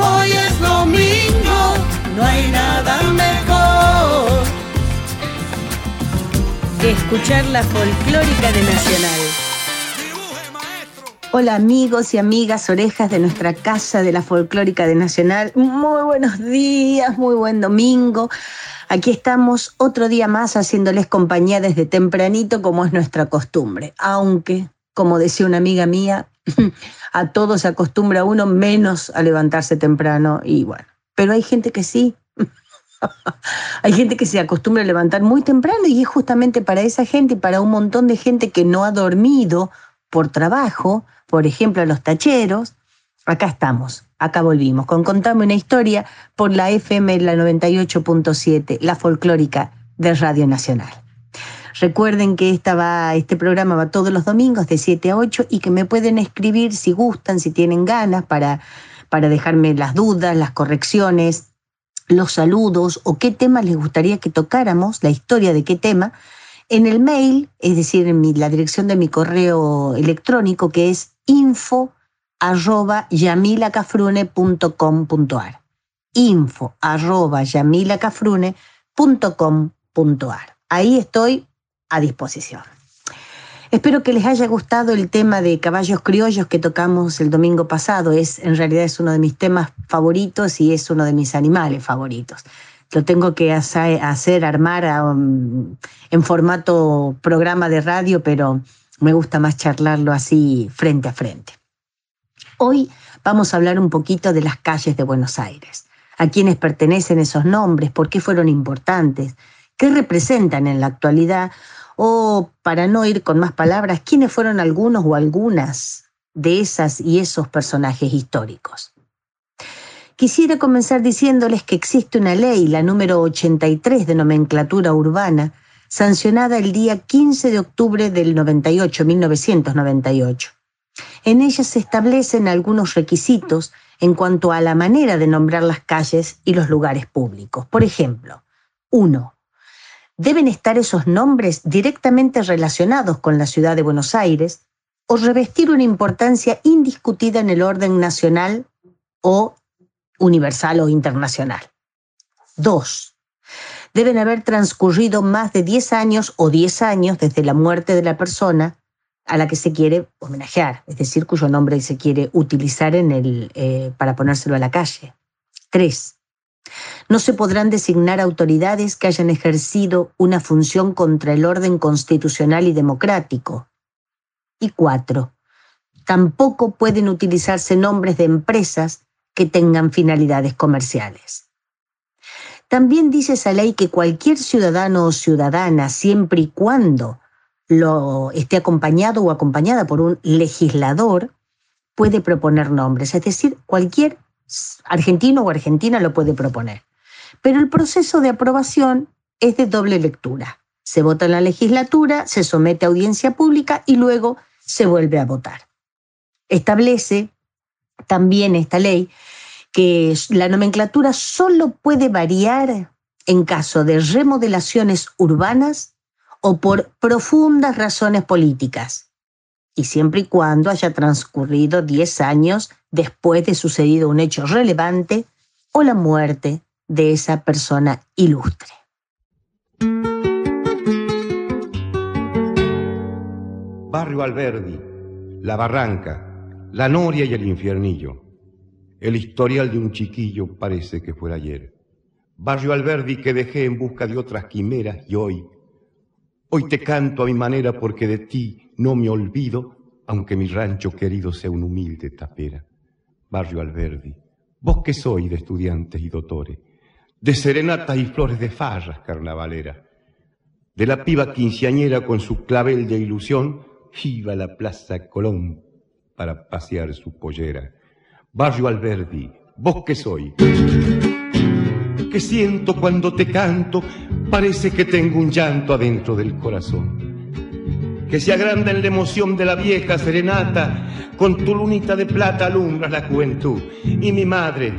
hoy es domingo. No hay nada mejor. Que escuchar la folclórica de Nacional. Hola amigos y amigas orejas de nuestra casa de la folclórica de Nacional. Muy buenos días, muy buen domingo. Aquí estamos otro día más haciéndoles compañía desde tempranito como es nuestra costumbre. Aunque, como decía una amiga mía, a todos se acostumbra uno menos a levantarse temprano y bueno, pero hay gente que sí. Hay gente que se acostumbra a levantar muy temprano y es justamente para esa gente y para un montón de gente que no ha dormido por trabajo, por ejemplo, a los tacheros. Acá estamos, acá volvimos, con Contame una historia por la FM la 98.7, la folclórica de Radio Nacional. Recuerden que este programa va todos los domingos de 7 a 8 y que me pueden escribir si gustan, si tienen ganas, para, para dejarme las dudas, las correcciones, los saludos o qué tema les gustaría que tocáramos, la historia de qué tema, en el mail, es decir, en la dirección de mi correo electrónico que es info arroba info arroba yamilacafrune.com.ar Ahí estoy a disposición. Espero que les haya gustado el tema de caballos criollos que tocamos el domingo pasado. Es, en realidad es uno de mis temas favoritos y es uno de mis animales favoritos. Lo tengo que hacer, armar um, en formato programa de radio, pero me gusta más charlarlo así frente a frente. Hoy vamos a hablar un poquito de las calles de Buenos Aires. ¿A quiénes pertenecen esos nombres? ¿Por qué fueron importantes? ¿Qué representan en la actualidad? O, para no ir con más palabras, ¿quiénes fueron algunos o algunas de esas y esos personajes históricos? Quisiera comenzar diciéndoles que existe una ley, la número 83 de nomenclatura urbana, sancionada el día 15 de octubre del 98, 1998. En ella se establecen algunos requisitos en cuanto a la manera de nombrar las calles y los lugares públicos. Por ejemplo, uno, deben estar esos nombres directamente relacionados con la ciudad de Buenos Aires o revestir una importancia indiscutida en el orden nacional o universal o internacional. Dos, deben haber transcurrido más de 10 años o 10 años desde la muerte de la persona a la que se quiere homenajear, es decir, cuyo nombre se quiere utilizar en el, eh, para ponérselo a la calle. Tres, no se podrán designar autoridades que hayan ejercido una función contra el orden constitucional y democrático. Y cuatro, tampoco pueden utilizarse nombres de empresas que tengan finalidades comerciales. También dice esa ley que cualquier ciudadano o ciudadana, siempre y cuando lo esté acompañado o acompañada por un legislador, puede proponer nombres. Es decir, cualquier argentino o argentina lo puede proponer. Pero el proceso de aprobación es de doble lectura. Se vota en la legislatura, se somete a audiencia pública y luego se vuelve a votar. Establece también esta ley que la nomenclatura solo puede variar en caso de remodelaciones urbanas o por profundas razones políticas, y siempre y cuando haya transcurrido 10 años después de sucedido un hecho relevante o la muerte de esa persona ilustre. Barrio Alberdi, La Barranca, La Noria y el Infiernillo. El historial de un chiquillo parece que fuera ayer. Barrio Alberdi que dejé en busca de otras quimeras y hoy, hoy te canto a mi manera porque de ti no me olvido, aunque mi rancho querido sea un humilde tapera. Barrio Alberdi, vos que sois de estudiantes y doctores, de serenatas y flores de farras carnavalera, de la piba quinceañera con su clavel de ilusión, iba a la Plaza Colón para pasear su pollera. Barrio Alberdi, vos que sois. que siento cuando te canto, parece que tengo un llanto adentro del corazón. Que se agranda en la emoción de la vieja serenata, con tu lunita de plata alumbras la juventud. Y mi madre,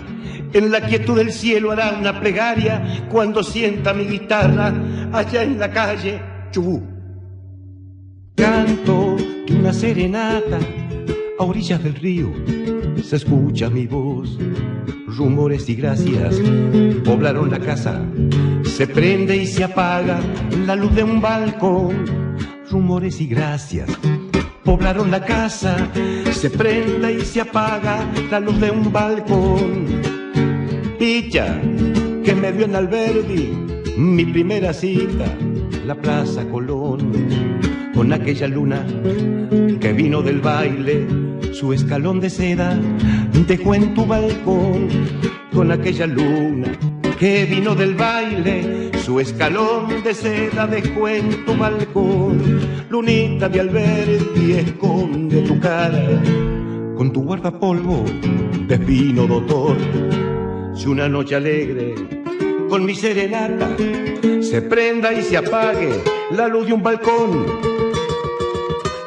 en la quietud del cielo hará una plegaria cuando sienta mi guitarra allá en la calle Chubú. Canto una serenata a orillas del río, se escucha mi voz, rumores y gracias poblaron la casa, se prende y se apaga la luz de un balcón, rumores y gracias. Poblaron la casa, se prende y se apaga la luz de un balcón. Picha, que me dio en Alberdi, mi primera cita, la Plaza Colón, con aquella luna que vino del baile, su escalón de seda dejó en tu balcón, con aquella luna que vino del baile, su escalón de seda dejó en tu balcón, lunita de Alberdi esconde tu cara, con tu guardapolvo de vino doctor si una noche alegre con mi serenata se prenda y se apague la luz de un balcón.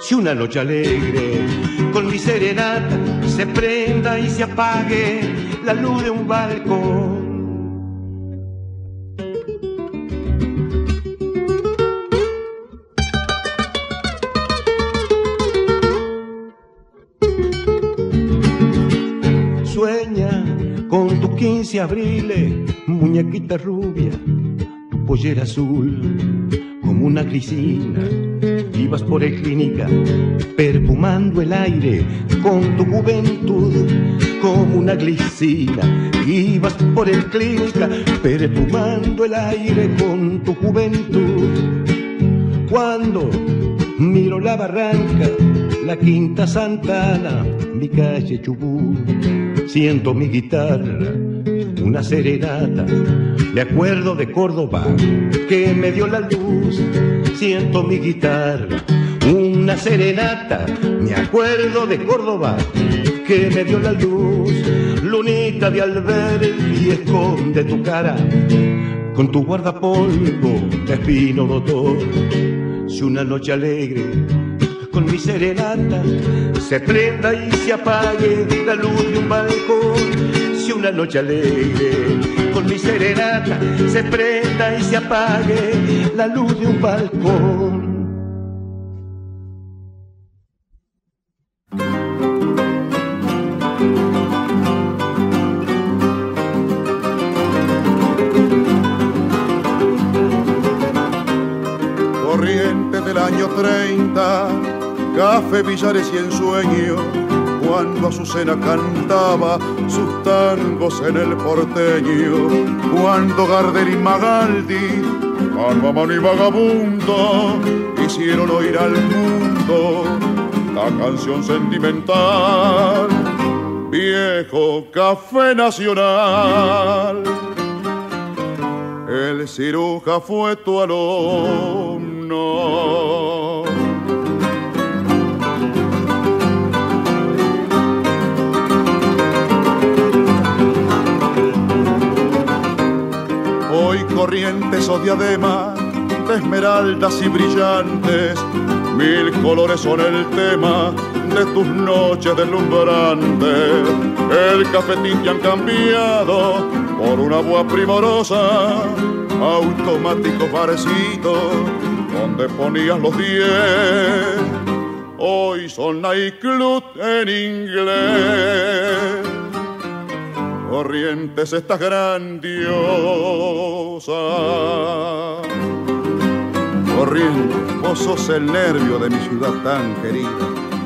Si una noche alegre con mi serenata se prenda y se apague la luz de un balcón. 15 abriles, muñequita rubia, tu pollera azul, como una grisina. Ibas por el clínica, perfumando el aire con tu juventud, como una glicina. Ibas por el clínica, perfumando el aire con tu juventud. Cuando miro la barranca, la quinta Santana, mi calle Chubú, siento mi guitarra, una serenata. Me acuerdo de Córdoba que me dio la luz, siento mi guitarra, una serenata. Me acuerdo de Córdoba que me dio la luz, lunita de Alberti esconde tu cara con tu guardapolvo de espino doctor. Si una noche alegre con mi serenata se prenda y se apague la luz de un balcón. Si una noche alegre con mi serenata se prenda y se apague la luz de un balcón. Corriente del año 30, café, billares y ensueño, cuando Azucena cantaba sus tangos en el porteño, cuando Gardel y Magaldi, Alma y Vagabundo, hicieron oír al mundo la canción sentimental, viejo café nacional. El ciruja fue tu alumno. Corrientes o diademas de esmeraldas y brillantes, mil colores son el tema de tus noches deslumbrantes. El cafetín que han cambiado por una voz primorosa, automático parecito, donde ponías los diez. Hoy son nightclub en inglés. Corrientes estás grandiosa. Corrientes, vos sos el nervio de mi ciudad tan querida.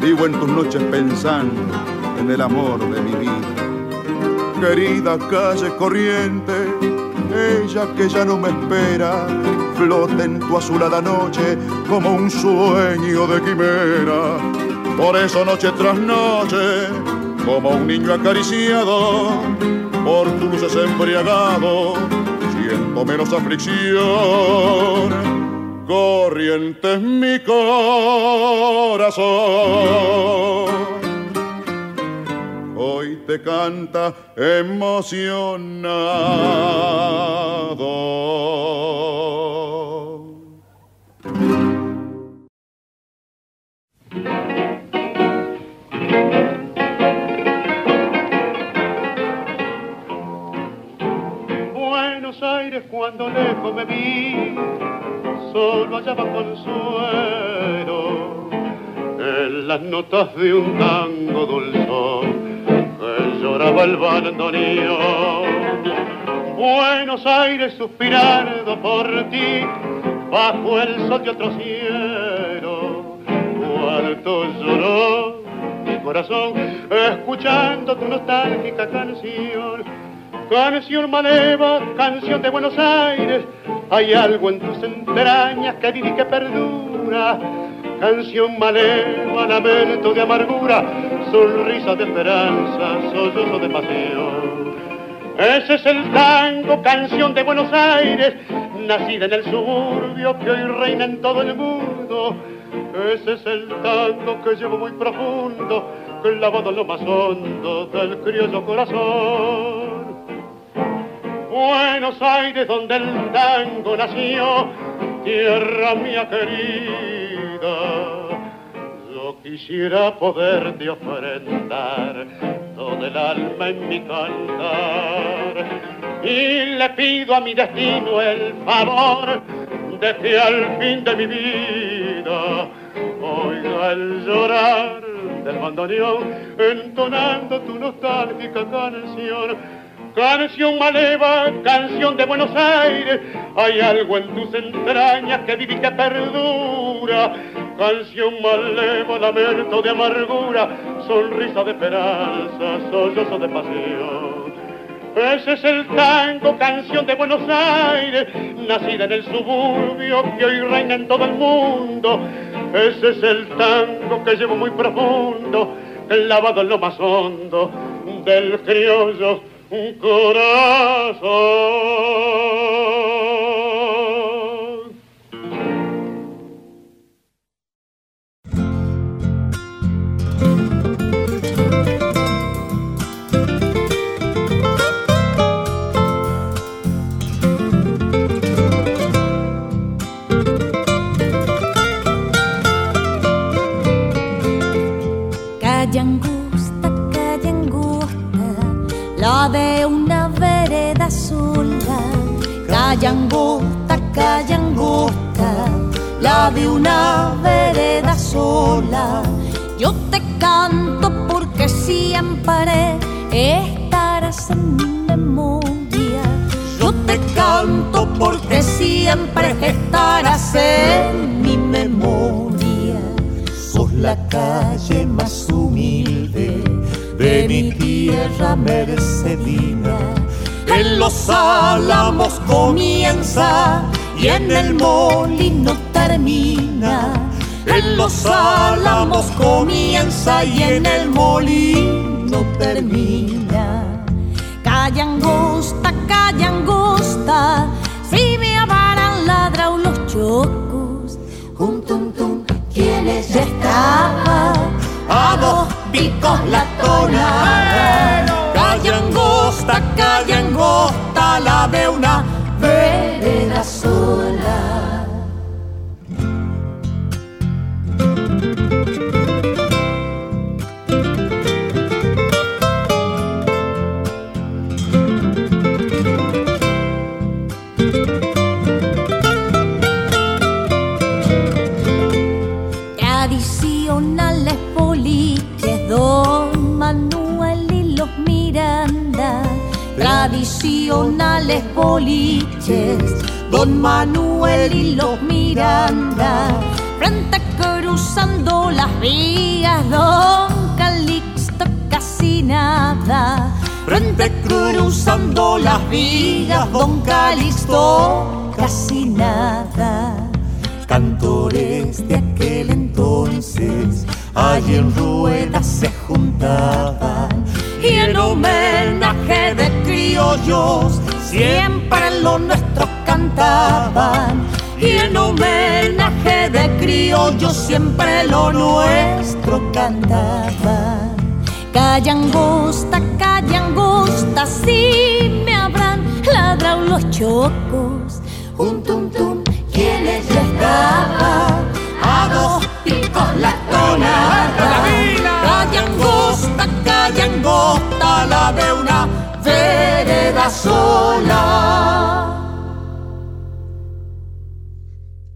Vivo en tus noches pensando en el amor de mi vida querida calle corriente, ella que ya no me espera, flota en tu azulada noche como un sueño de quimera. Por eso noche tras noche, como un niño acariciado, por tus luces embriagado, siento menos aflicción. Corriente es mi corazón. Hoy te canta emocionado. Cuando lejos me vi, solo hallaba consuelo en las notas de un tango dulzón lloraba el bandoneón. Buenos Aires suspirando por ti, bajo el sol de otro cielo, cuarto lloró mi corazón, escuchando tu nostálgica canción. Canción maleva, canción de Buenos Aires, hay algo en tus entrañas que vive y que perdura canción maleva, lamento de amargura, sonrisa de esperanza, sollozo de paseo. Ese es el tango, canción de Buenos Aires, nacida en el suburbio que hoy reina en todo el mundo. Ese es el tango que llevo muy profundo, clavado en lo más hondo del criollo corazón. Buenos Aires, donde el tango nació, tierra mía querida. Yo quisiera poderte ofrendar todo el alma en mi cantar. Y le pido a mi destino el favor de que al fin de mi vida oiga el llorar del bandoneón entonando tu nostálgica canción Canción maleva, canción de Buenos Aires, hay algo en tus entrañas que vive y que perdura. Canción maleva, lamento de amargura, sonrisa de esperanza, sollozo de pasión. Ese es el tango, canción de Buenos Aires, nacida en el suburbio que hoy reina en todo el mundo. Ese es el tango que llevo muy profundo, lavado en lo más hondo del criollo corazón. De una vereda sola. Yo te canto porque siempre estarás en mi memoria. Yo te canto porque siempre estarás en mi memoria. Sos la calle más humilde de mi tierra mercedina. En los álamos comienza y en el molino. En los álamos comienza y en el molino termina. Calle angosta, calle angosta, si me avaran ladra los chocos. Un tum tum, quienes ya estaba a dos picos la tonada. Calle angosta, calle angosta, la de una Tradicionales boliches, Don Manuel y los Miranda. Frente cruzando las vías, Don Calixto casi nada. Frente cruzando las vías, Don Calixto casi nada cantores de aquel entonces, allí en ruedas se juntaban y en homenaje de criollos siempre lo nuestro cantaban y en homenaje de criollos siempre lo nuestro cantaban. Calle angosta, cuántas sí me habrán ladrado los chocos. Un tum tum, ya estaban a dos picos la tonada.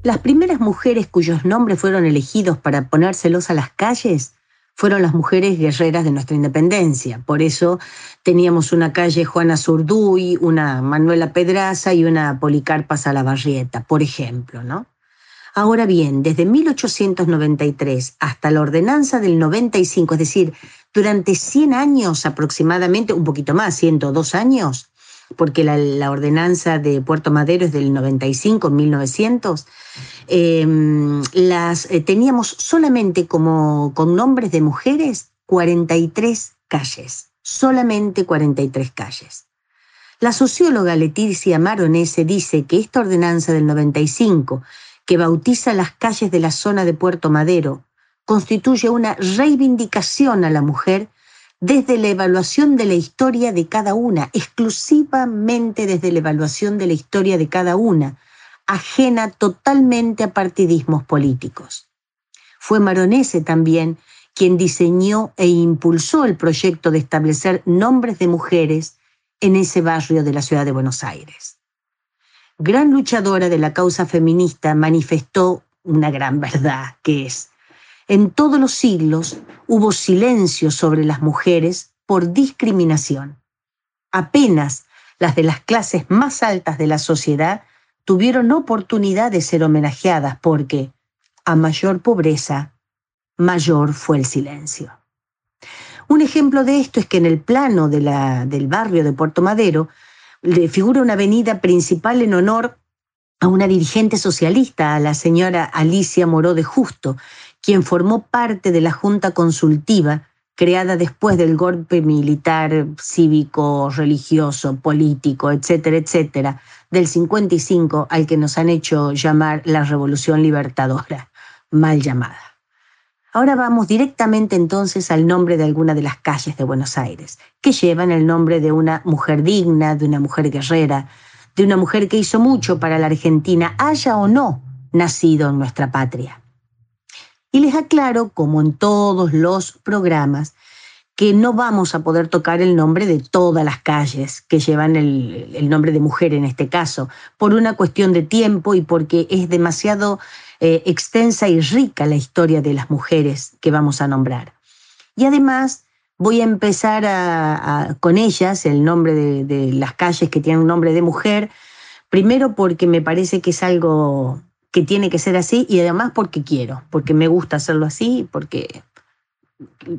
Las primeras mujeres cuyos nombres fueron elegidos para ponérselos a las calles fueron las mujeres guerreras de nuestra independencia. Por eso teníamos una calle Juana Zurduy, una Manuela Pedraza y una Policarpa Salabarrieta, por ejemplo, ¿no? Ahora bien, desde 1893 hasta la ordenanza del 95, es decir, durante 100 años aproximadamente, un poquito más, 102 años, porque la, ordenanza de Puerto Madero es del 95, 1900, eh, las, teníamos solamente como con nombres de mujeres 43 calles, solamente 43 calles. La socióloga Leticia Maronese dice que esta ordenanza del 95, que bautiza las calles de la zona de Puerto Madero, constituye una reivindicación a la mujer desde la evaluación de la historia de cada una, exclusivamente desde la evaluación de la historia de cada una, ajena totalmente a partidismos políticos. Fue Maronese también quien diseñó e impulsó el proyecto de establecer nombres de mujeres en ese barrio de la ciudad de Buenos Aires. Gran luchadora de la causa feminista, manifestó una gran verdad, que es, en todos los siglos hubo silencio sobre las mujeres por discriminación. Apenas las de las clases más altas de la sociedad tuvieron oportunidad de ser homenajeadas porque, a mayor pobreza, mayor fue el silencio. Un ejemplo de esto es que en el plano de la, del barrio de Puerto Madero le figura una avenida principal en honor a una dirigente socialista, a la señora Alicia Moró de Justo, quien formó parte de la Junta Consultiva creada después del golpe militar, cívico, religioso, político, etcétera, etcétera, del 55 al que nos han hecho llamar la Revolución Libertadora, mal llamada. Ahora vamos directamente entonces al nombre de alguna de las calles de Buenos Aires, que llevan el nombre de una mujer digna, de una mujer guerrera, de una mujer que hizo mucho para la Argentina, haya o no nacido en nuestra patria. Y les aclaro, como en todos los programas, que no vamos a poder tocar el nombre de todas las calles que llevan el, nombre de mujer en este caso, por una cuestión de tiempo y porque es demasiado eh, extensa y rica la historia de las mujeres que vamos a nombrar. Y además voy a empezar con ellas, el nombre de, de las calles que tienen un nombre de mujer, primero porque me parece que es algo que tiene que ser así y además porque quiero, porque me gusta hacerlo así, porque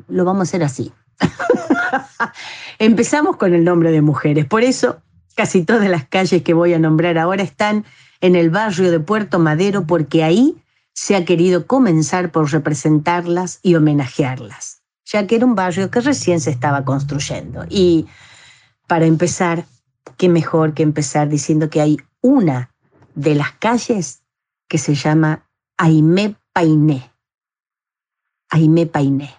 lo vamos a hacer así. Empezamos con el nombre de mujeres. Por eso casi todas las calles que voy a nombrar ahora están en el barrio de Puerto Madero porque ahí se ha querido comenzar por representarlas y homenajearlas, ya que era un barrio que recién se estaba construyendo. Y para empezar, qué mejor que empezar diciendo que hay una de las calles que se llama Aimé Painé. Aimé Painé.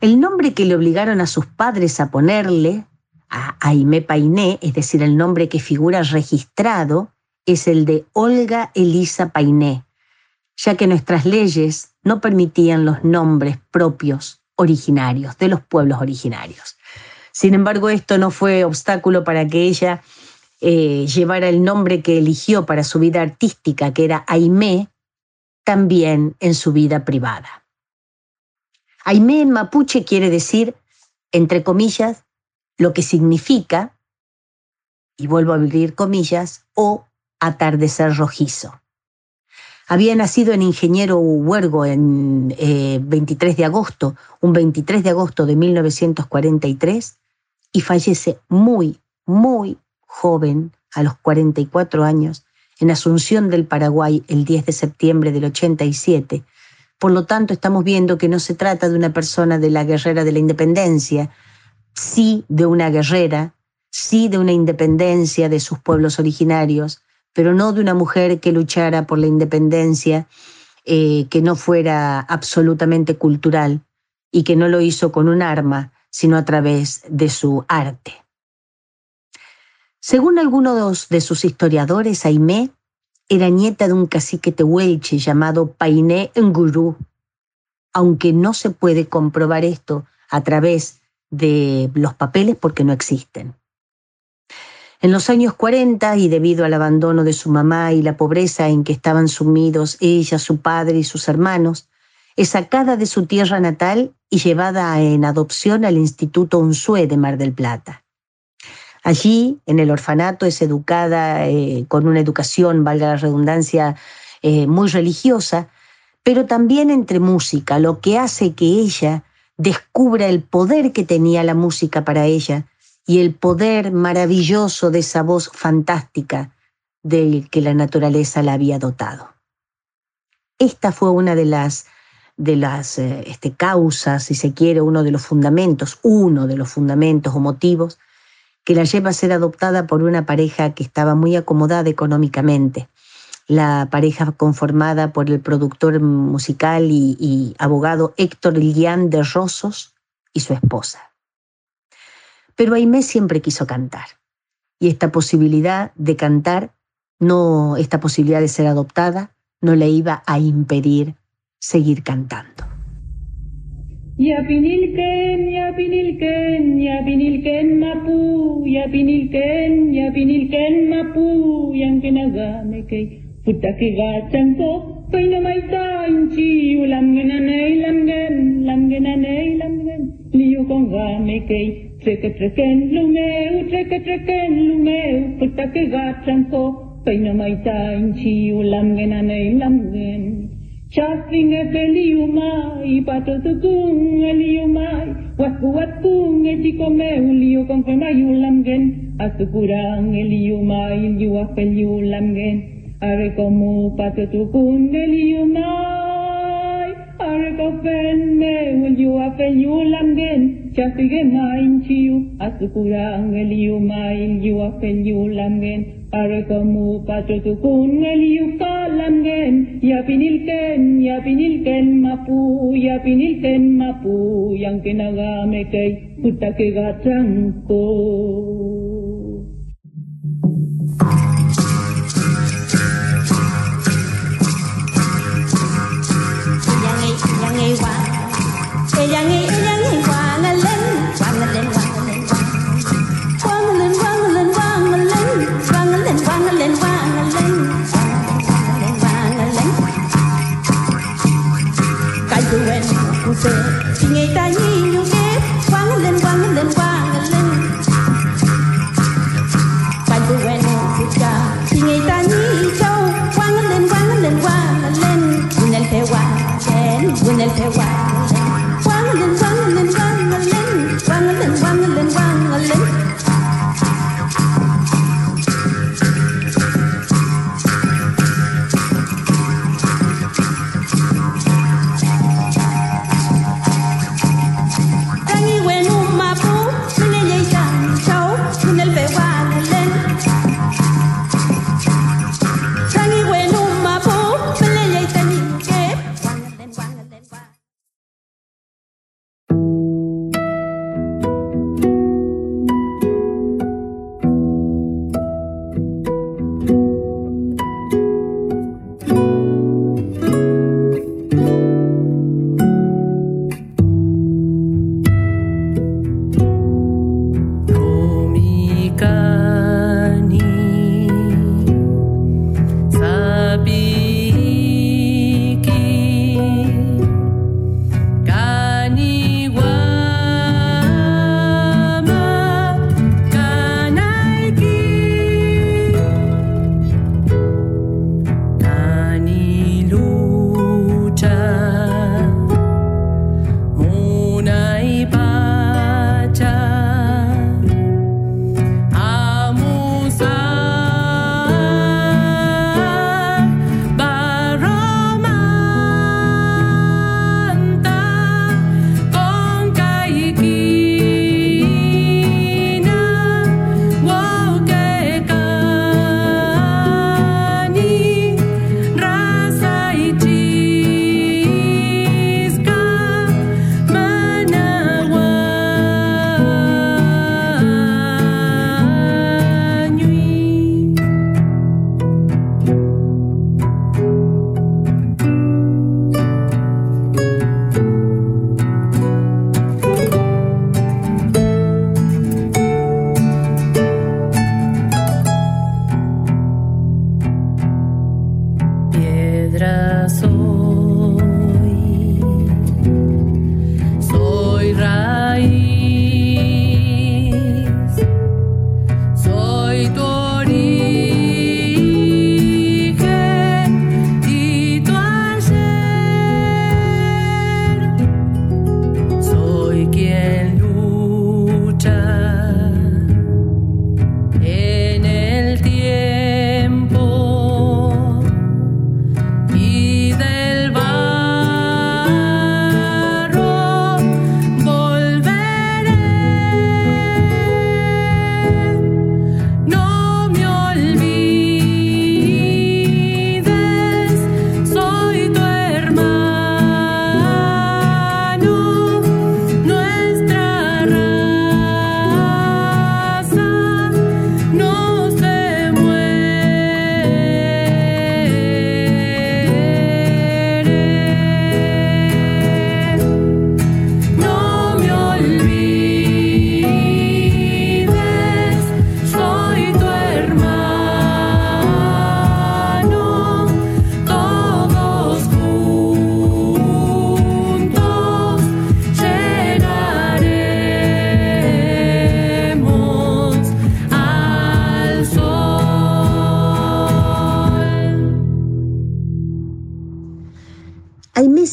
El nombre que le obligaron a sus padres a ponerle a Aimé Painé, es decir, el nombre que figura registrado, es el de Olga Elisa Painé, ya que nuestras leyes no permitían los nombres propios originarios, de los pueblos originarios. Sin embargo, esto no fue obstáculo para que ella eh, llevara el nombre que eligió para su vida artística, que era Aimé, también en su vida privada. Aimé en mapuche quiere decir, entre comillas, lo que significa, y vuelvo a abrir comillas, o atardecer rojizo. Había nacido en Ingeniero Huergo en eh, 23 de agosto, un 23 de agosto de 1943, y fallece muy, muy joven, a los 44 años, en Asunción del Paraguay el 10 de septiembre del 87, por lo tanto, estamos viendo que no se trata de una persona de la guerrera de la independencia, sí de una guerrera, sí de una independencia de sus pueblos originarios, pero no de una mujer que luchara por la independencia eh, que no fuera absolutamente cultural y que no lo hizo con un arma, sino a través de su arte. Según algunos de sus historiadores, Aimé era nieta de un cacique tehuelche llamado Painé Ngurú, aunque no se puede comprobar esto a través de los papeles porque no existen. En los años 40, y debido al abandono de su mamá y la pobreza en que estaban sumidos ella, su padre y sus hermanos, es sacada de su tierra natal y llevada en adopción al Instituto Unzué de Mar del Plata. Allí, en el orfanato, es educada eh, con una educación, valga la redundancia, eh, muy religiosa, pero también entre música, lo que hace que ella descubra el poder que tenía la música para ella y el poder maravilloso de esa voz fantástica del que la naturaleza la había dotado. Esta fue una de las, de las eh, este, causas, si se quiere, uno de los fundamentos, uno de los fundamentos o motivos que la lleva a ser adoptada por una pareja que estaba muy acomodada económicamente. La pareja conformada por el productor musical y, abogado Héctor Lilian de Rosos y su esposa. Pero Aimé siempre quiso cantar. Y esta posibilidad de cantar, no, esta posibilidad de ser adoptada, no le iba a impedir seguir cantando. Ya binilken, ya Yapinilken, yapinilken, yapinilken mapu, yapinilken, yapinilken mapu, Yang yankinagame kay putaki gachang ko, pay na may tainchi, ulam gananay, lamgan, lamgananay, lamgan, liyo kong game kay trekatrekan lumeu, trekatrekan lumeu, putaki gachang ko, pay na may tainchi, ulam gananay, lamgan. Chaslinga liumai, patosukung liumai, waspuatkung echikome a konfemayulamgen, asukurang liumai, yuapeliulamgen, arekomu patosukung liumai are gofenne will you afen a amgen chasige main chiu asukurang el you main you afen yul amgen are komu patro tukun el you kal amgen yapinilken yapinilken mapu yapinilken mapu yang kinagame kay putake gatrangko Thank you. ngay qua Ê giang ngay ê giang ngay qua ngà lên Qua ngà lên qua ngà lên qua Qua ngà lên qua ngà lên qua ngà lên Qua ngà lên qua ngà lên qua ngà lên Qua ngà lên qua ngà lên Cái dù em cũng sẽ When they say why.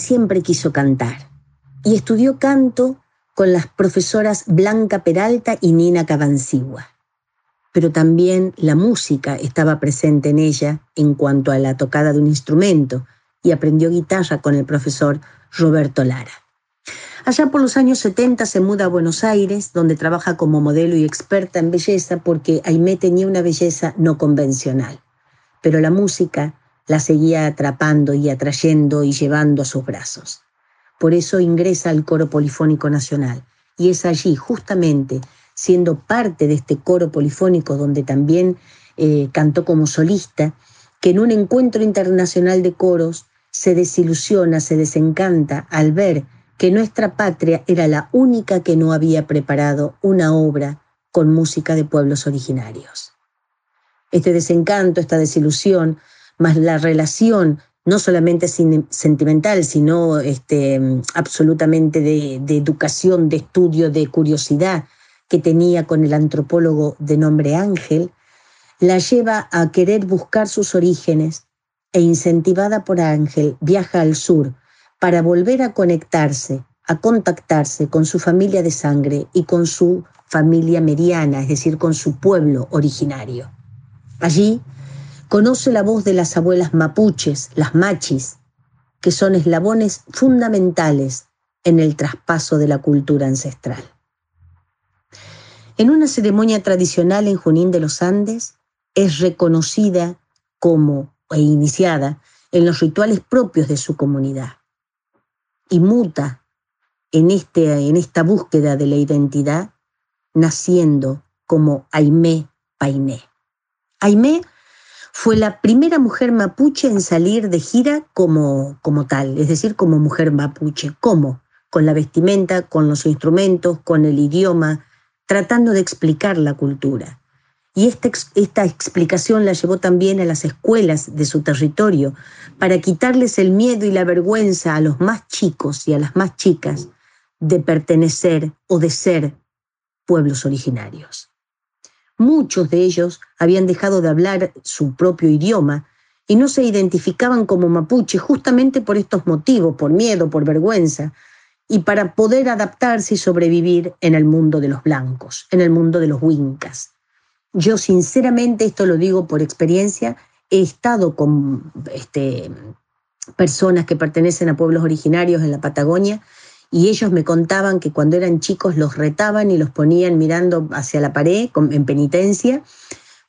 Siempre quiso cantar y estudió canto con las profesoras Blanca Peralta y Nina Cabancigua. Pero también la música estaba presente en ella en cuanto a la tocada de un instrumento y aprendió guitarra con el profesor Roberto Lara. Allá por los años 70 se muda a Buenos Aires, donde trabaja como modelo y experta en belleza porque Aimé tenía una belleza no convencional. Pero la música la seguía atrapando y atrayendo y llevando a sus brazos. Por eso ingresa al Coro Polifónico Nacional y es allí, justamente, siendo parte de este coro polifónico donde también eh, cantó como solista, que en un encuentro internacional de coros se desilusiona, se desencanta al ver que nuestra patria era la única que no había preparado una obra con música de pueblos originarios. Este desencanto, esta desilusión, más la relación no solamente sentimental, sino este, absolutamente de, de educación, de estudio, de curiosidad que tenía con el antropólogo de nombre Ángel, la lleva a querer buscar sus orígenes e incentivada por Ángel viaja al sur para volver a conectarse, a contactarse con su familia de sangre y con su familia meriana, es decir, con su pueblo originario. Allí conoce la voz de las abuelas mapuches, las machis, que son eslabones fundamentales en el traspaso de la cultura ancestral. En una ceremonia tradicional en Junín de los Andes, es reconocida como e iniciada en los rituales propios de su comunidad y muta en, este, en esta búsqueda de la identidad, naciendo como Aimé Painé. Aimé fue la primera mujer mapuche en salir de gira como, como tal, es decir, como mujer mapuche. ¿Cómo? Con la vestimenta, con los instrumentos, con el idioma, tratando de explicar la cultura. Y esta, esta explicación la llevó también a las escuelas de su territorio para quitarles el miedo y la vergüenza a los más chicos y a las más chicas de pertenecer o de ser pueblos originarios. Muchos de ellos habían dejado de hablar su propio idioma y no se identificaban como mapuche justamente por estos motivos, por miedo, por vergüenza, y para poder adaptarse y sobrevivir en el mundo de los blancos, en el mundo de los wincas. Yo sinceramente, esto lo digo por experiencia, he estado con este, personas que pertenecen a pueblos originarios en la Patagonia y ellos me contaban que cuando eran chicos los retaban y los ponían mirando hacia la pared en penitencia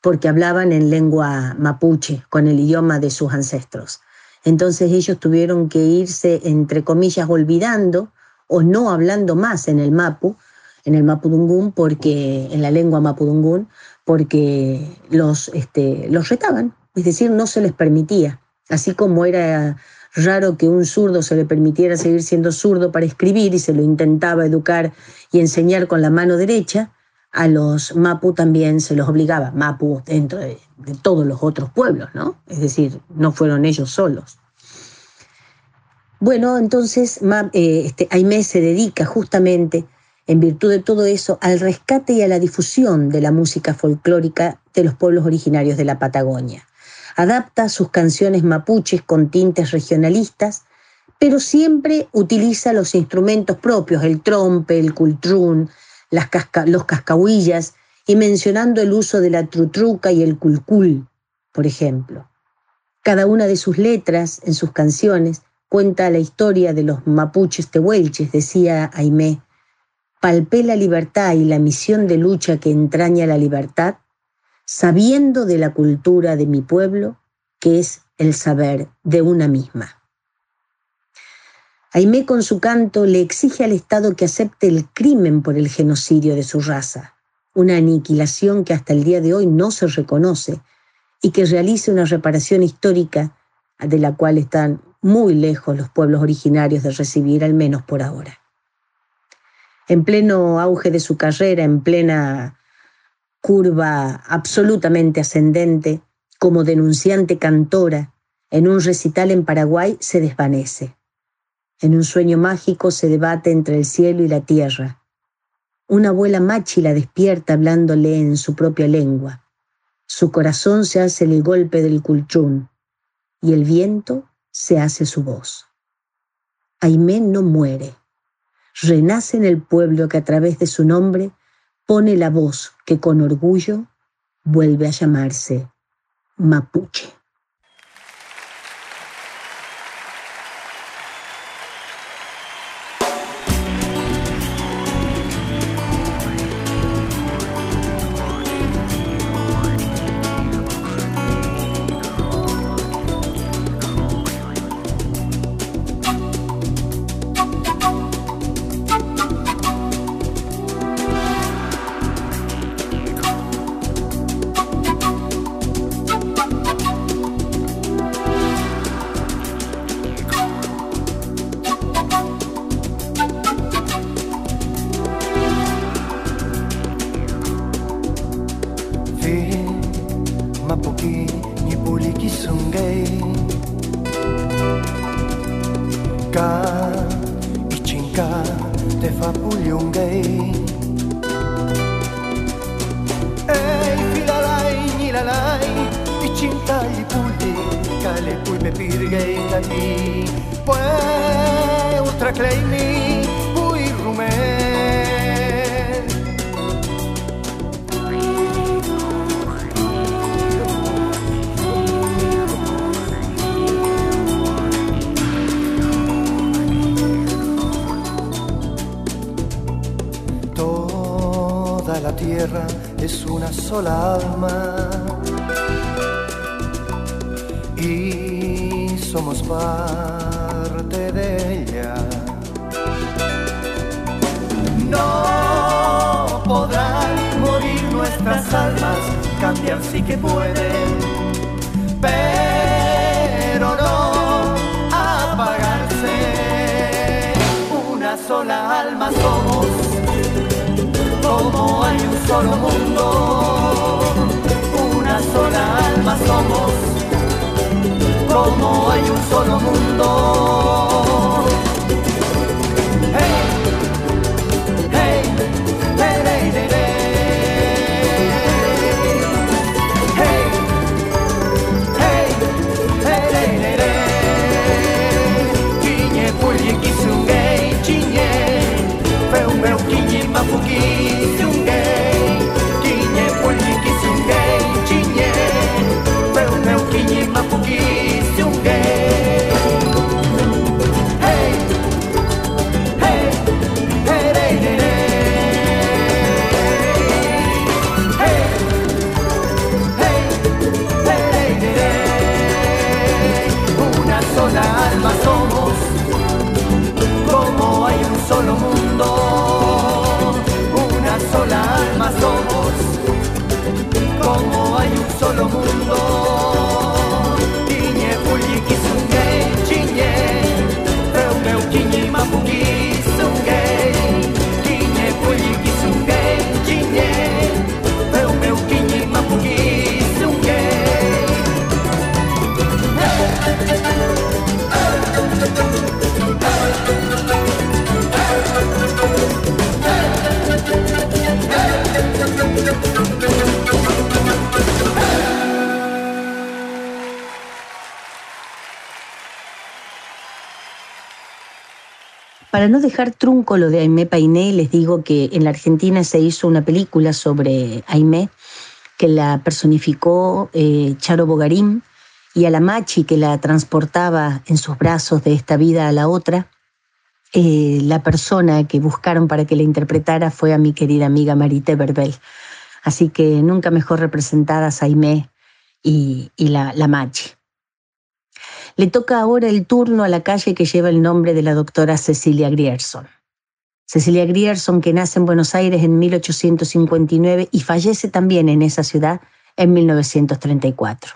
porque hablaban en lengua mapuche, con el idioma de sus ancestros. Entonces ellos tuvieron que irse, entre comillas, olvidando o no hablando más en el mapu, en el mapudungún, porque, en la lengua mapudungún, porque los, este, los retaban, es decir, no se les permitía. Así como era raro que un zurdo se le permitiera seguir siendo zurdo para escribir y se lo intentaba educar y enseñar con la mano derecha, a los mapu también se los obligaba, mapu dentro de, todos los otros pueblos, ¿no? Es decir, no fueron ellos solos. Bueno, entonces eh, este, Aimé se dedica justamente en virtud de todo eso, al rescate y a la difusión de la música folclórica de los pueblos originarios de la Patagonia. Adapta sus canciones mapuches con tintes regionalistas, pero siempre utiliza los instrumentos propios, el trompe, el cultrún, las los cascahuillas, y mencionando el uso de la trutruca y el culcul, por ejemplo. Cada una de sus letras en sus canciones cuenta la historia de los mapuches tehuelches, decía Aimé, palpé la libertad y la misión de lucha que entraña la libertad, sabiendo de la cultura de mi pueblo, que es el saber de una misma. Aimé con su canto le exige al Estado que acepte el crimen por el genocidio de su raza, una aniquilación que hasta el día de hoy no se reconoce, y que realice una reparación histórica de la cual están muy lejos los pueblos originarios de recibir, al menos por ahora en pleno auge de su carrera, en plena curva absolutamente ascendente, como denunciante cantora, en un recital en Paraguay se desvanece. En un sueño mágico se debate entre el cielo y la tierra. Una abuela machi la despierta hablándole en su propia lengua. Su corazón se hace el golpe del culchún y el viento se hace su voz. Aimé no muere. Renace en el pueblo que a través de su nombre pone la voz que con orgullo vuelve a llamarse Mapuche. solo mundo, una sola alma somos, como hay un solo mundo. Para no dejar trunco lo de Aimé Painé, les digo que en la Argentina se hizo una película sobre Aimé que la personificó eh, Charo Bogarín y a la Machi que la transportaba en sus brazos de esta vida a la otra. Eh, la persona que buscaron para que la interpretara fue a mi querida amiga Marité Berbel. Así que nunca mejor representadas Aimé y, y la, la Machi. Le toca ahora el turno a la calle que lleva el nombre de la doctora Cecilia Grierson. Cecilia Grierson, que nace en Buenos Aires en 1859 y fallece también en esa ciudad en 1934.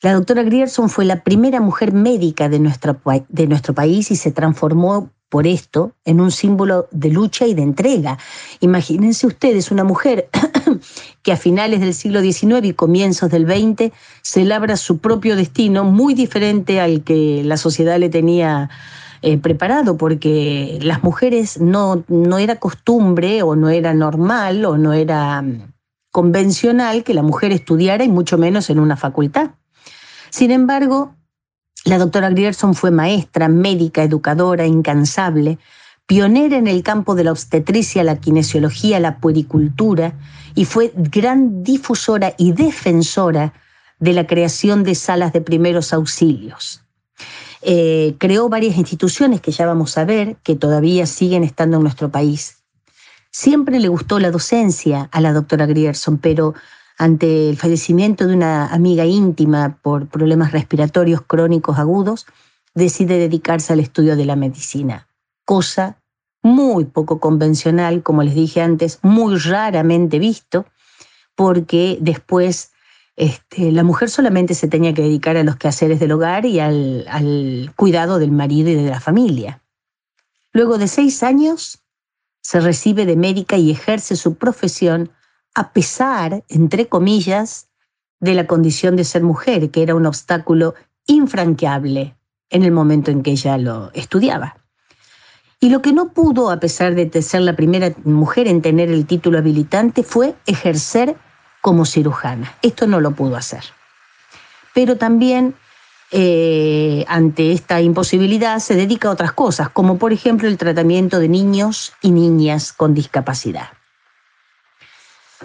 La doctora Grierson fue la primera mujer médica de nuestro, de nuestro país y se transformó por esto en un símbolo de lucha y de entrega. Imagínense ustedes una mujer que a finales del siglo XIX y comienzos del XX se labra su propio destino muy diferente al que la sociedad le tenía eh, preparado, porque las mujeres no, no era costumbre o no era normal o no era mm, convencional que la mujer estudiara y mucho menos en una facultad. Sin embargo, La doctora Grierson fue maestra, médica, educadora, incansable, pionera en el campo de la obstetricia, la kinesiología, la puericultura, y fue gran difusora y defensora de la creación de salas de primeros auxilios. Eh, creó varias instituciones que ya vamos a ver, que todavía siguen estando en nuestro país. Siempre le gustó la docencia a la doctora Grierson, pero ante el fallecimiento de una amiga íntima por problemas respiratorios crónicos agudos, decide dedicarse al estudio de la medicina, cosa muy poco convencional, como les dije antes, muy raramente visto, porque después este, la mujer solamente se tenía que dedicar a los quehaceres del hogar y al, al cuidado del marido y de la familia. Luego de seis años, se recibe de médica y ejerce su profesión a pesar, entre comillas, de la condición de ser mujer, que era un obstáculo infranqueable en el momento en que ella lo estudiaba. Y lo que no pudo, a pesar de ser la primera mujer en tener el título habilitante, fue ejercer como cirujana. Esto no lo pudo hacer. Pero también eh, ante esta imposibilidad se dedica a otras cosas, como por ejemplo el tratamiento de niños y niñas con discapacidad.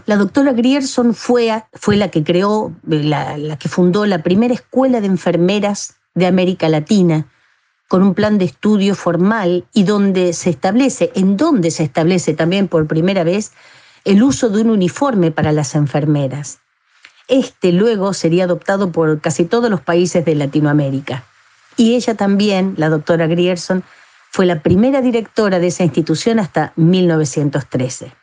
La doctora Grierson fue, fue la que creó, la, la que fundó la primera escuela de enfermeras de América Latina, con un plan de estudio formal y donde se establece, en donde se establece también por primera vez el uso de un uniforme para las enfermeras. Este luego sería adoptado por casi todos los países de Latinoamérica. Y ella también, la doctora Grierson, fue la primera directora de esa institución hasta 1913.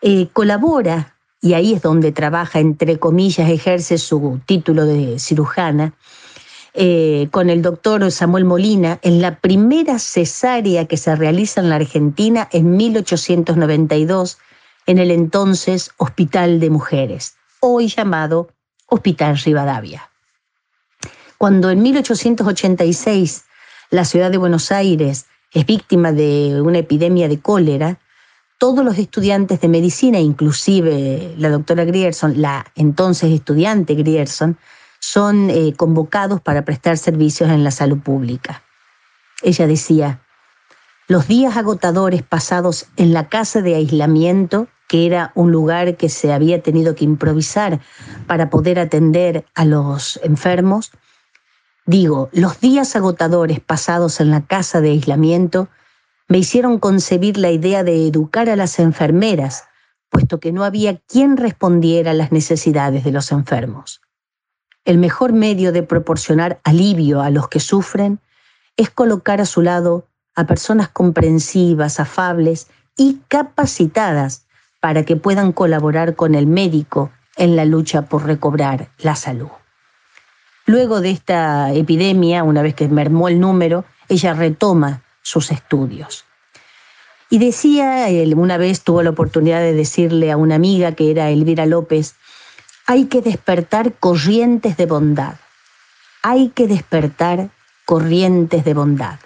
Eh, colabora, y ahí es donde trabaja, entre comillas, ejerce su título de cirujana, eh, con el doctor Samuel Molina en la primera cesárea que se realiza en la Argentina en 1892 en el entonces Hospital de Mujeres, hoy llamado Hospital Rivadavia. Cuando en 1886 la ciudad de Buenos Aires es víctima de una epidemia de cólera, todos los estudiantes de medicina, inclusive la doctora Grierson, la entonces estudiante Grierson, son eh, convocados para prestar servicios en la salud pública. Ella decía, los días agotadores pasados en la casa de aislamiento, que era un lugar que se había tenido que improvisar para poder atender a los enfermos, digo, los días agotadores pasados en la casa de aislamiento me hicieron concebir la idea de educar a las enfermeras, puesto que no había quien respondiera a las necesidades de los enfermos. El mejor medio de proporcionar alivio a los que sufren es colocar a su lado a personas comprensivas, afables y capacitadas para que puedan colaborar con el médico en la lucha por recobrar la salud. Luego de esta epidemia, una vez que mermó el número, ella retoma sus estudios. Y decía, una vez tuvo la oportunidad de decirle a una amiga que era Elvira López, hay que despertar corrientes de bondad, hay que despertar corrientes de bondad.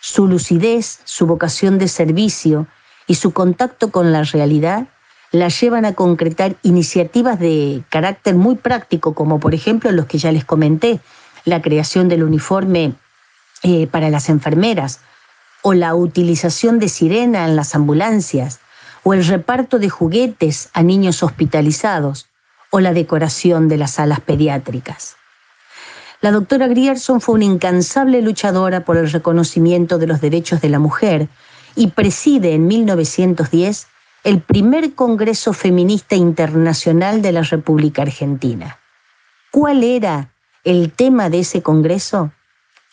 Su lucidez, su vocación de servicio y su contacto con la realidad la llevan a concretar iniciativas de carácter muy práctico, como por ejemplo los que ya les comenté, la creación del uniforme eh, para las enfermeras, o la utilización de sirena en las ambulancias, o el reparto de juguetes a niños hospitalizados, o la decoración de las salas pediátricas. La doctora Grierson fue una incansable luchadora por el reconocimiento de los derechos de la mujer y preside en 1910 el primer Congreso Feminista Internacional de la República Argentina. ¿Cuál era el tema de ese Congreso?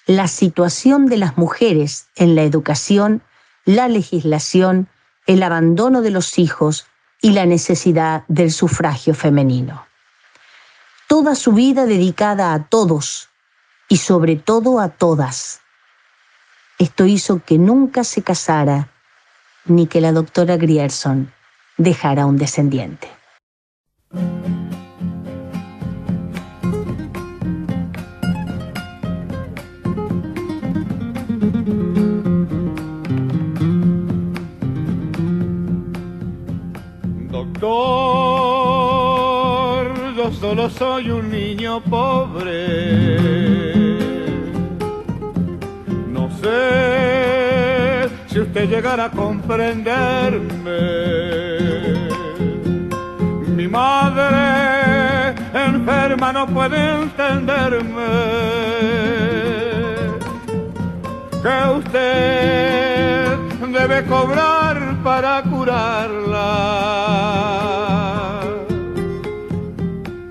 la situación de las mujeres en la educación, la legislación, el abandono de los hijos y la necesidad del sufragio femenino. Toda su vida dedicada a todos y sobre todo a todas. Esto hizo que nunca se casara ni que la doctora Grierson dejara un descendiente. Doctor, yo solo soy un niño pobre. No sé si usted llegara a comprenderme. Mi madre enferma no puede entenderme. Que usted debe cobrar para curarla.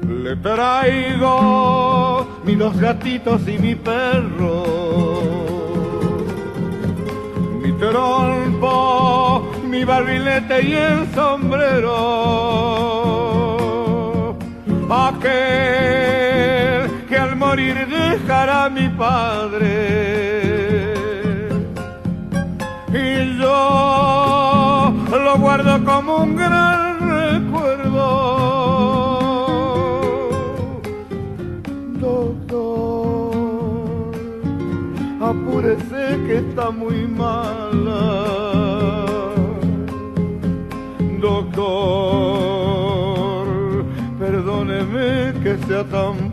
Le traigo mis dos gatitos y mi perro. Mi trompo, mi barrilete y el sombrero. Aquel que al morir dejará a mi padre. Y yo lo guardo como un gran recuerdo. Doctor, apúrese que está muy mala. Doctor, perdóneme que sea tan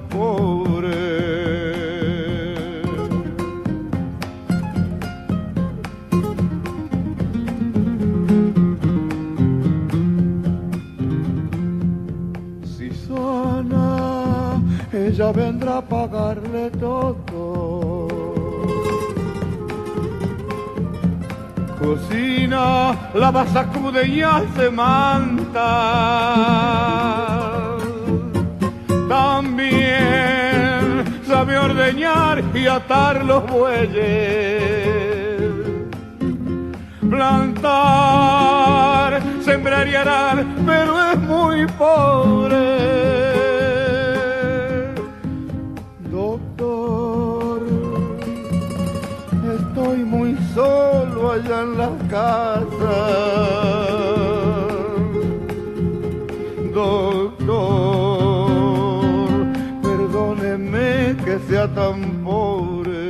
ella vendrá a pagarle todo. Cocina, lava, sacude y hace manta. También sabe ordeñar y atar los bueyes plantar, sembrar y arar, pero es muy pobre. Allá en la casa. Doctor, perdóneme que sea tan pobre.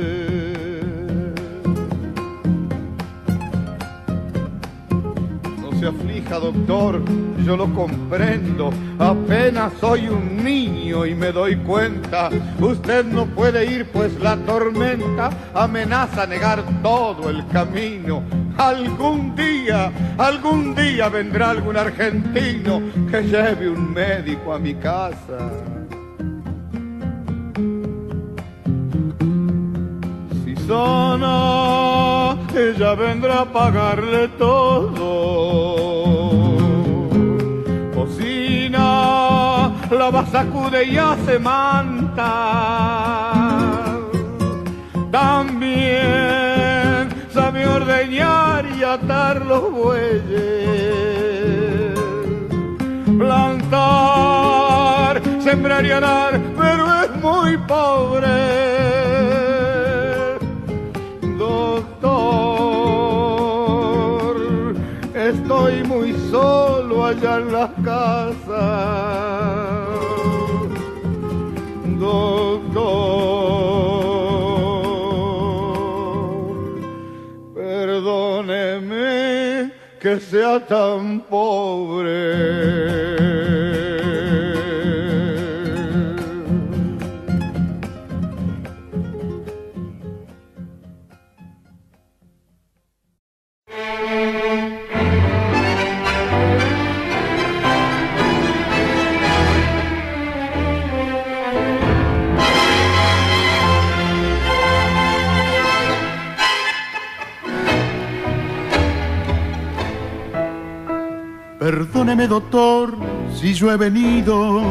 No se aflija, doctor, yo lo comprendo. Apenas soy un niño y me doy cuenta. Usted no puede ir, pues la tormenta amenaza negar todo el camino. Algún día, algún día vendrá algún argentino que lleve un médico a mi casa. Si sana, ella vendrá a pagarle todo. Cocina, lava, sacude y hace manta. También sabe ordeñar y atar los bueyes. Plantar, sembrar y arar, pero es muy pobre doctor, estoy muy solo allá en la casa. Doctor, perdóneme que sea tan pobre. Perdóneme, doctor, si yo he venido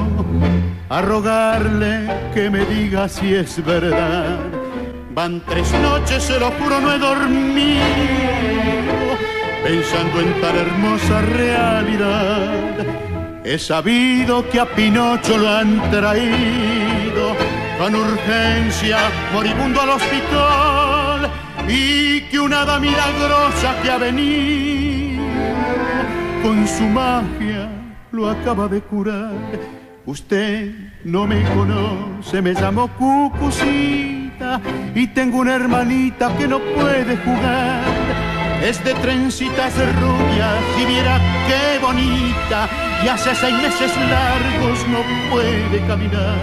a rogarle que me diga si es verdad. Van tres noches, se lo juro, no he dormido pensando en tan hermosa realidad. He sabido que a Pinocho lo han traído con urgencia, moribundo al hospital, y que una hada milagrosa que ha venido con su magia lo acaba de curar. Usted no me conoce, me llamo Cucucita y tengo una hermanita que no puede jugar. es de trencitas rubias y viera qué bonita y hace seis meses largos no puede caminar.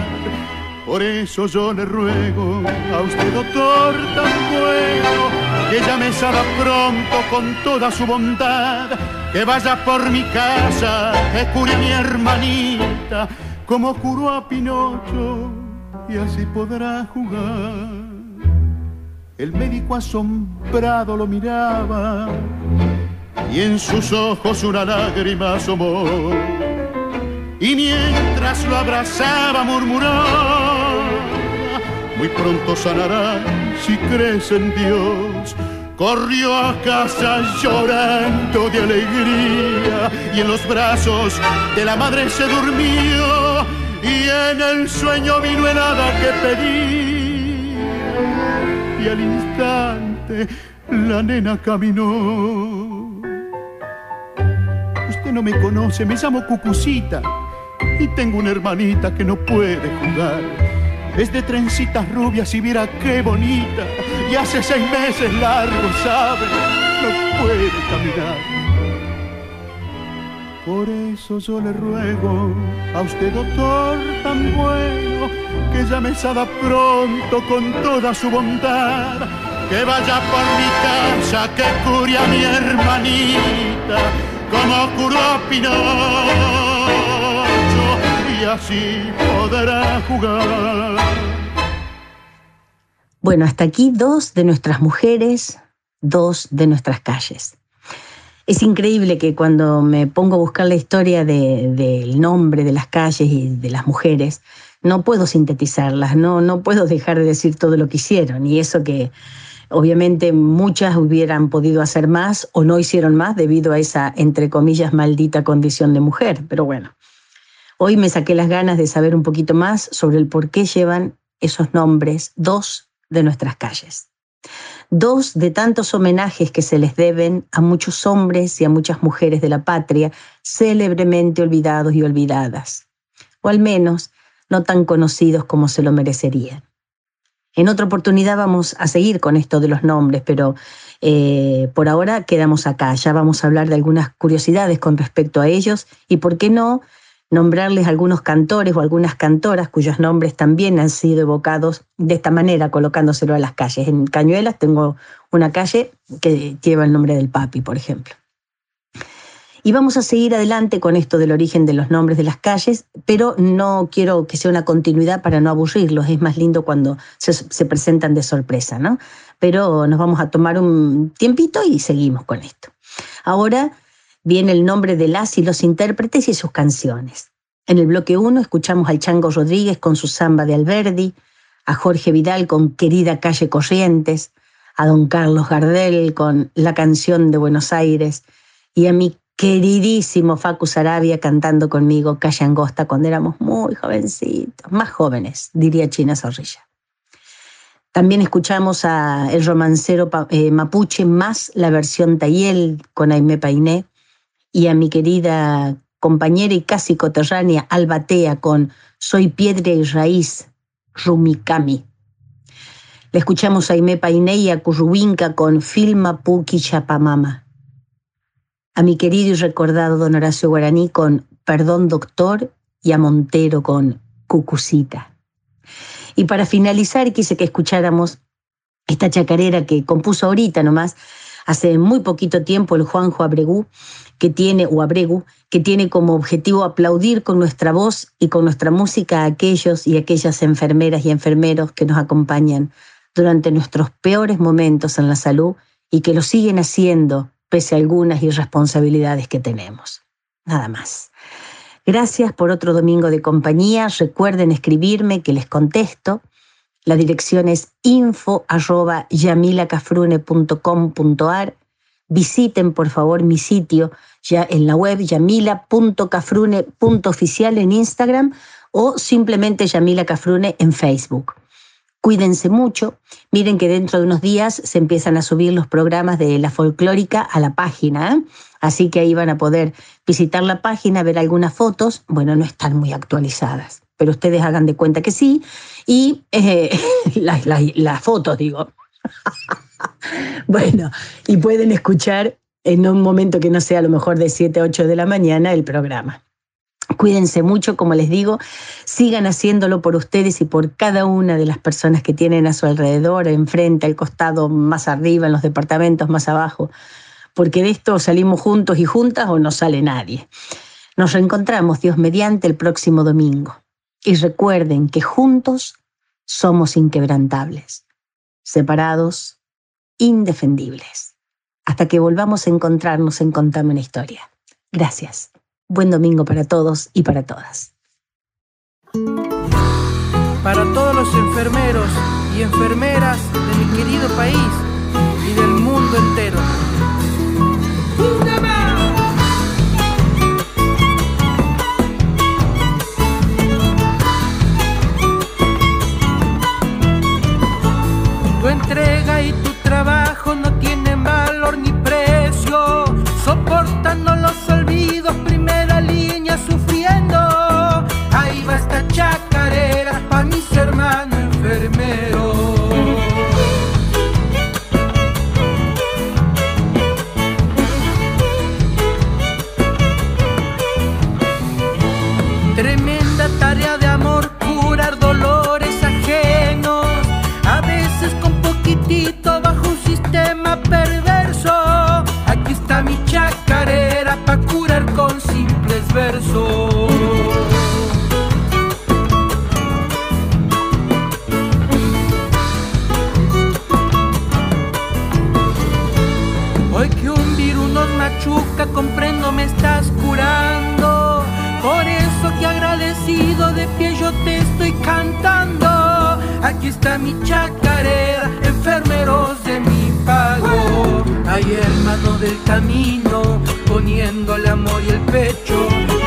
Por eso yo le ruego a usted, doctor, tan bueno, que llame Sara pronto con toda su bondad, que vaya por mi casa, que cure a mi hermanita, como curó a Pinocho, y así podrá jugar. El médico asombrado lo miraba y en sus ojos una lágrima asomó. Y mientras lo abrazaba murmuraba, muy pronto sanará si crees en Dios. Corrió a casa llorando de alegría y en los brazos de la madre se durmió y en el sueño vino el hada que pedí y al instante la nena caminó. Usted no me conoce, me llamo Cucucita y tengo una hermanita que no puede jugar. Es de trencitas rubias y viera qué bonita. Y hace seis meses largo, sabe, no puede caminar. Por eso yo le ruego a usted, doctor tan bueno, que llame Sada pronto con toda su bondad, que vaya por mi casa, que cure a mi hermanita, como curó Pinocho, y así podrá jugar. Bueno, hasta aquí dos de nuestras mujeres, dos de nuestras calles. Es increíble que cuando me pongo a buscar la historia del de, nombre de las calles y de las mujeres, no puedo sintetizarlas, no, no puedo dejar de decir todo lo que hicieron. Y eso que obviamente muchas hubieran podido hacer más o no hicieron más debido a esa, entre comillas, maldita condición de mujer. Pero bueno, hoy me saqué las ganas de saber un poquito más sobre el por qué llevan esos nombres dos de nuestras calles dos de tantos homenajes que se les deben a muchos hombres y a muchas mujeres de la patria, célebremente olvidados y olvidadas, o al menos no tan conocidos como se lo merecerían. En otra oportunidad vamos a seguir con esto de los nombres, pero eh, por ahora quedamos acá. Ya vamos a hablar de algunas curiosidades con respecto a ellos y, ¿por qué no?, nombrarles algunos cantores o algunas cantoras cuyos nombres también han sido evocados de esta manera, colocándoselo a las calles. En Cañuelas tengo una calle que lleva el nombre del papi, por ejemplo. Y vamos a seguir adelante con esto del origen de los nombres de las calles, pero no quiero que sea una continuidad para no aburrirlos. Es más lindo cuando se, se presentan de sorpresa, ¿no? Pero nos vamos a tomar un tiempito y seguimos con esto. Ahora viene el nombre de las y los intérpretes y sus canciones. En el bloque 1 escuchamos al Chango Rodríguez con su samba de Alberdi, a Jorge Vidal con Querida Calle Corrientes, a don Carlos Gardel con La canción de Buenos Aires y a mi queridísimo Facu Sarabia cantando conmigo Calle Angosta cuando éramos muy jovencitos, más jóvenes, diría China Zorrilla. También escuchamos a el romancero eh, mapuche más la versión Tayel con Aimé Painé y a mi querida compañera y casi coterránea Albatea con Soy piedra y raíz, Rumikami. Le escuchamos a Aime Painé y con Filma Puki Chapamama. A mi querido y recordado don Horacio Guaraní con Perdón Doctor y a Montero con Cucucita. Y para finalizar quise que escucháramos esta chacarera que compuso ahorita nomás, hace muy poquito tiempo el Juanjo Abregú, que tiene, o Abregu, que tiene como objetivo aplaudir con nuestra voz y con nuestra música a aquellos y aquellas enfermeras y enfermeros que nos acompañan durante nuestros peores momentos en la salud y que lo siguen haciendo pese a algunas irresponsabilidades que tenemos. Nada más. Gracias por otro domingo de compañía. Recuerden escribirme que les contesto. La dirección es info.yamilacafrune.com.ar visiten por favor mi sitio ya en la web yamila.cafrune.oficial en Instagram o simplemente Yamila Cafrune en Facebook. Cuídense mucho. Miren que dentro de unos días se empiezan a subir los programas de la folclórica a la página. ¿eh? Así que ahí van a poder visitar la página, ver algunas fotos. Bueno, no están muy actualizadas, pero ustedes hagan de cuenta que sí. Y eh, las fotos, digo. Bueno, y pueden escuchar en un momento que no sea a lo mejor de 7 a 8 de la mañana el programa. Cuídense mucho, como les digo, sigan haciéndolo por ustedes y por cada una de las personas que tienen a su alrededor, enfrente, al costado, más arriba, en los departamentos, más abajo, porque de esto salimos juntos y juntas o no sale nadie. Nos reencontramos, Dios mediante, el próximo domingo. Y recuerden que juntos somos inquebrantables, separados, indefendibles. Hasta que volvamos a encontrarnos en Contame una historia. Gracias. Buen domingo para todos y para todas. Para todos los enfermeros y enfermeras de mi querido país y del mundo entero. Hermanos enfermeros. Tremenda tarea de amor, curar dolores ajenos, a veces con poquitito bajo un sistema perverso. Aquí está mi chacarera pa' curar con simples versos. Hoy que un virus nos machuca, comprendo me estás curando. Por eso que agradecido de pie yo te estoy cantando. Aquí está mi chacarera, enfermeros de mi pago. Ay, hermano del camino, poniendo el amor y el pecho.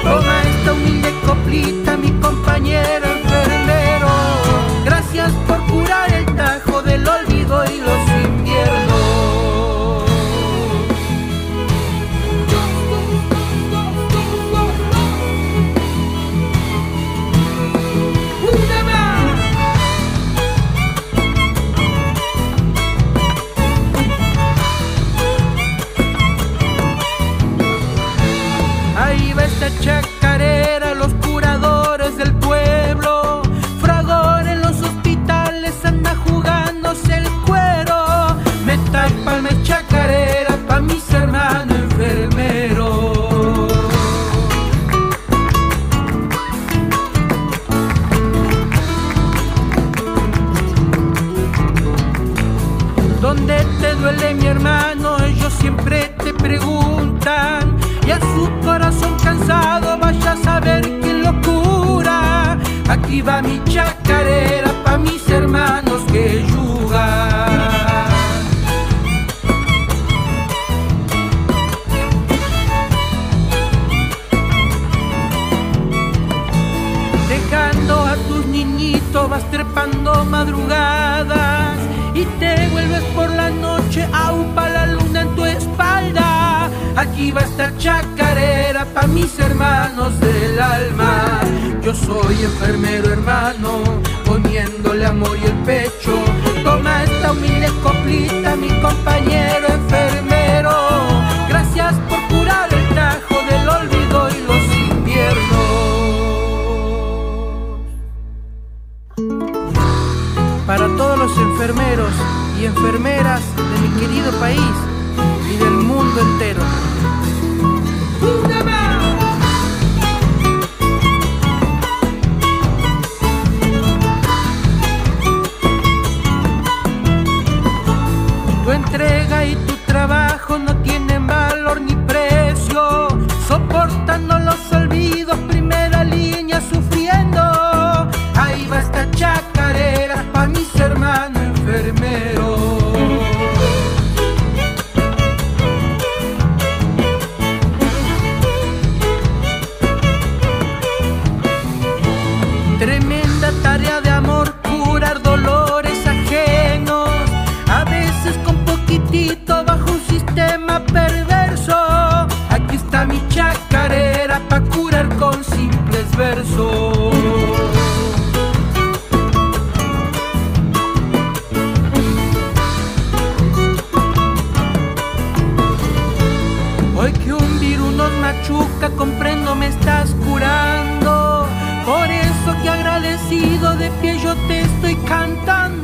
Toma esta humilde coplita, mi compañero enfermero. Gracias por curar el tajo del olvido y los Aquí va mi chacarera Aquí va esta chacarera pa' mis hermanos del alma. Yo soy enfermero hermano, poniéndole amor y el pecho. Toma esta humilde coplita, mi compañero enfermero. Gracias por curar el tajo del olvido y los inviernos. Para todos los enfermeros y enfermeras de mi querido país y del mundo entero. Me estás curando. Por eso que agradecido de pie yo te estoy cantando.